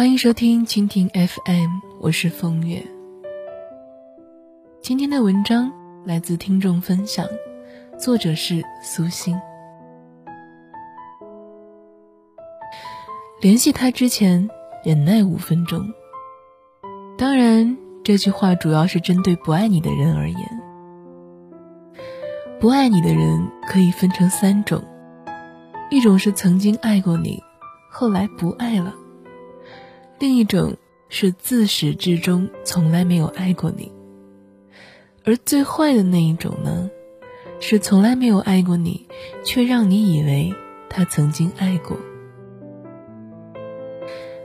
欢迎收听蜻蜓 FM，我是风月。今天的文章来自听众分享，作者是苏欣。联系他之前，忍耐五分钟。当然，这句话主要是针对不爱你的人而言。不爱你的人可以分成三种。一种是曾经爱过你，后来不爱了；另一种是自始至终从来没有爱过你。而最坏的那一种呢，是从来没有爱过你，却让你以为他曾经爱过。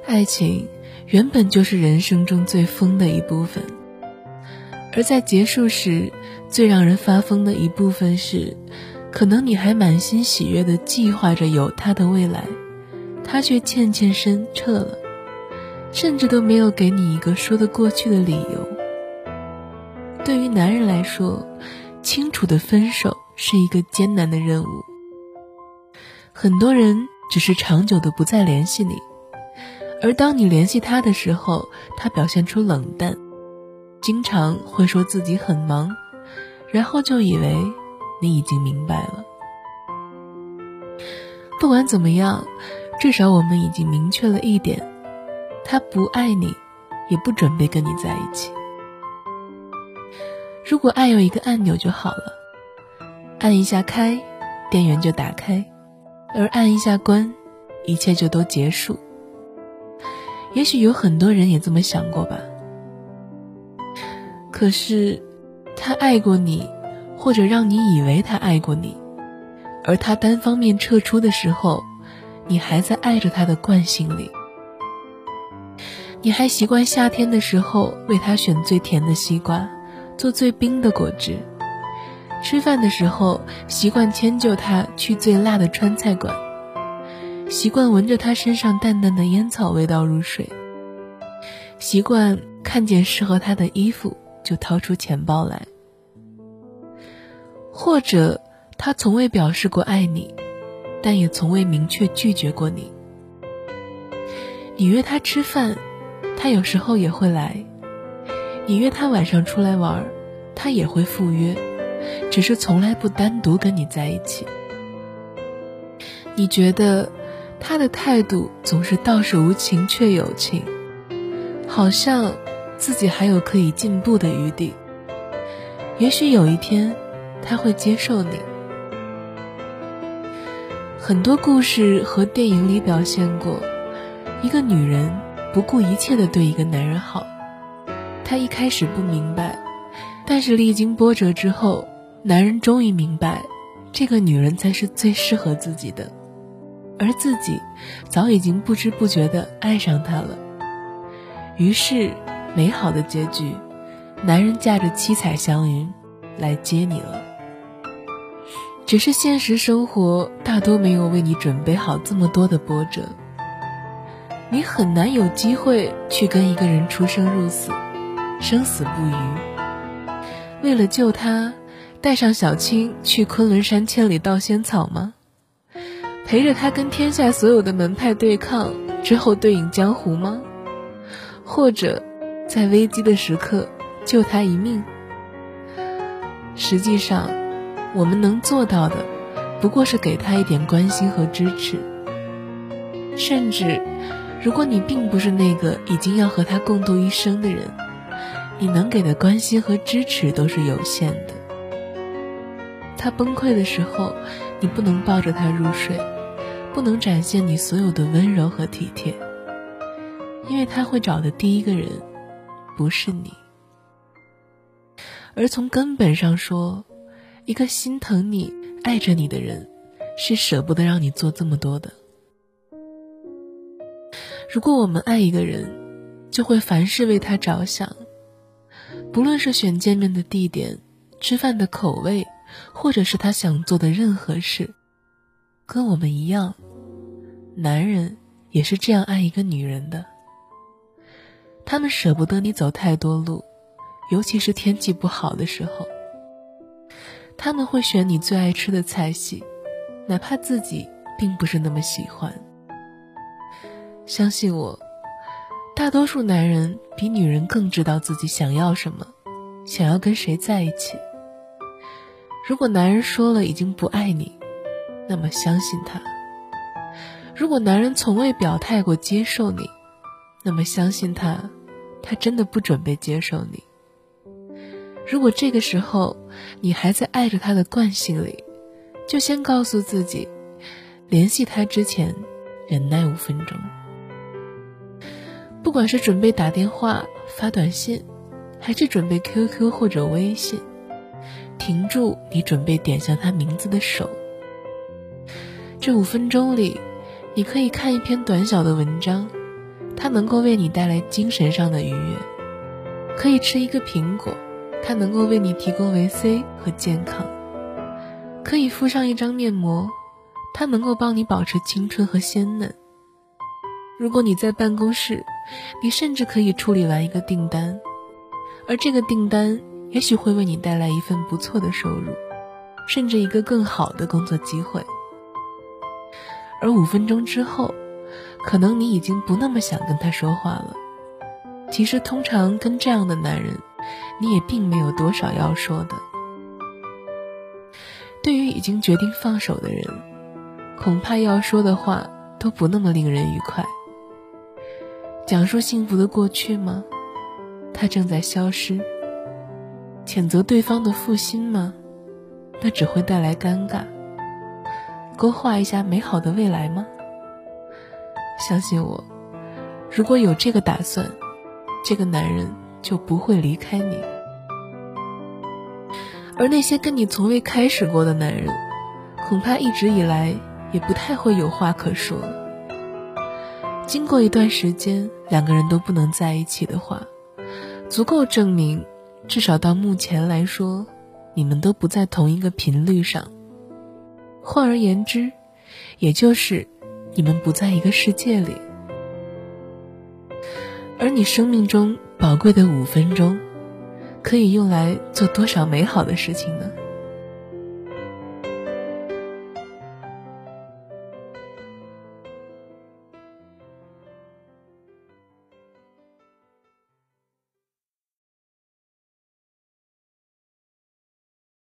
爱情原本就是人生中最疯的一部分，而在结束时，最让人发疯的一部分是。可能你还满心喜悦地计划着有他的未来，他却欠欠身撤了，甚至都没有给你一个说得过去的理由。对于男人来说，清楚的分手是一个艰难的任务。很多人只是长久的不再联系你，而当你联系他的时候，他表现出冷淡，经常会说自己很忙，然后就以为。你已经明白了。不管怎么样，至少我们已经明确了一点：他不爱你，也不准备跟你在一起。如果爱有一个按钮就好了，按一下开，电源就打开；而按一下关，一切就都结束。也许有很多人也这么想过吧。可是，他爱过你。或者让你以为他爱过你，而他单方面撤出的时候，你还在爱着他的惯性里。你还习惯夏天的时候为他选最甜的西瓜，做最冰的果汁；吃饭的时候习惯迁就他去最辣的川菜馆，习惯闻着他身上淡淡的烟草味道入睡，习惯看见适合他的衣服就掏出钱包来。或者，他从未表示过爱你，但也从未明确拒绝过你。你约他吃饭，他有时候也会来；你约他晚上出来玩，他也会赴约，只是从来不单独跟你在一起。你觉得他的态度总是倒是无情却有情，好像自己还有可以进步的余地。也许有一天。他会接受你。很多故事和电影里表现过，一个女人不顾一切的对一个男人好，她一开始不明白，但是历经波折之后，男人终于明白，这个女人才是最适合自己的，而自己早已经不知不觉的爱上她了。于是，美好的结局，男人驾着七彩祥云来接你了。只是现实生活大多没有为你准备好这么多的波折，你很难有机会去跟一个人出生入死，生死不渝。为了救他，带上小青去昆仑山千里盗仙草吗？陪着他跟天下所有的门派对抗之后对饮江湖吗？或者，在危机的时刻救他一命？实际上。我们能做到的，不过是给他一点关心和支持。甚至，如果你并不是那个已经要和他共度一生的人，你能给的关心和支持都是有限的。他崩溃的时候，你不能抱着他入睡，不能展现你所有的温柔和体贴，因为他会找的第一个人，不是你。而从根本上说，一个心疼你、爱着你的人，是舍不得让你做这么多的。如果我们爱一个人，就会凡事为他着想，不论是选见面的地点、吃饭的口味，或者是他想做的任何事，跟我们一样，男人也是这样爱一个女人的。他们舍不得你走太多路，尤其是天气不好的时候。他们会选你最爱吃的菜系，哪怕自己并不是那么喜欢。相信我，大多数男人比女人更知道自己想要什么，想要跟谁在一起。如果男人说了已经不爱你，那么相信他；如果男人从未表态过接受你，那么相信他，他真的不准备接受你。如果这个时候你还在爱着他的惯性里，就先告诉自己，联系他之前，忍耐五分钟。不管是准备打电话、发短信，还是准备 QQ 或者微信，停住你准备点向他名字的手。这五分钟里，你可以看一篇短小的文章。它能够为你带来精神上的愉悦，可以吃一个苹果，它能够为你提供维 C 和健康；可以敷上一张面膜，它能够帮你保持青春和鲜嫩。如果你在办公室，你甚至可以处理完一个订单，而这个订单也许会为你带来一份不错的收入，甚至一个更好的工作机会。而五分钟之后，可能你已经不那么想跟他说话了。其实，通常跟这样的男人，你也并没有多少要说的。对于已经决定放手的人，恐怕要说的话都不那么令人愉快。讲述幸福的过去吗？它正在消失。谴责对方的负心吗？那只会带来尴尬。勾画一下美好的未来吗？相信我，如果有这个打算，这个男人就不会离开你。而那些跟你从未开始过的男人，恐怕一直以来也不太会有话可说。经过一段时间，两个人都不能在一起的话，足够证明，至少到目前来说，你们都不在同一个频率上。换而言之，也就是。你们不在一个世界里，而你生命中宝贵的五分钟，可以用来做多少美好的事情呢？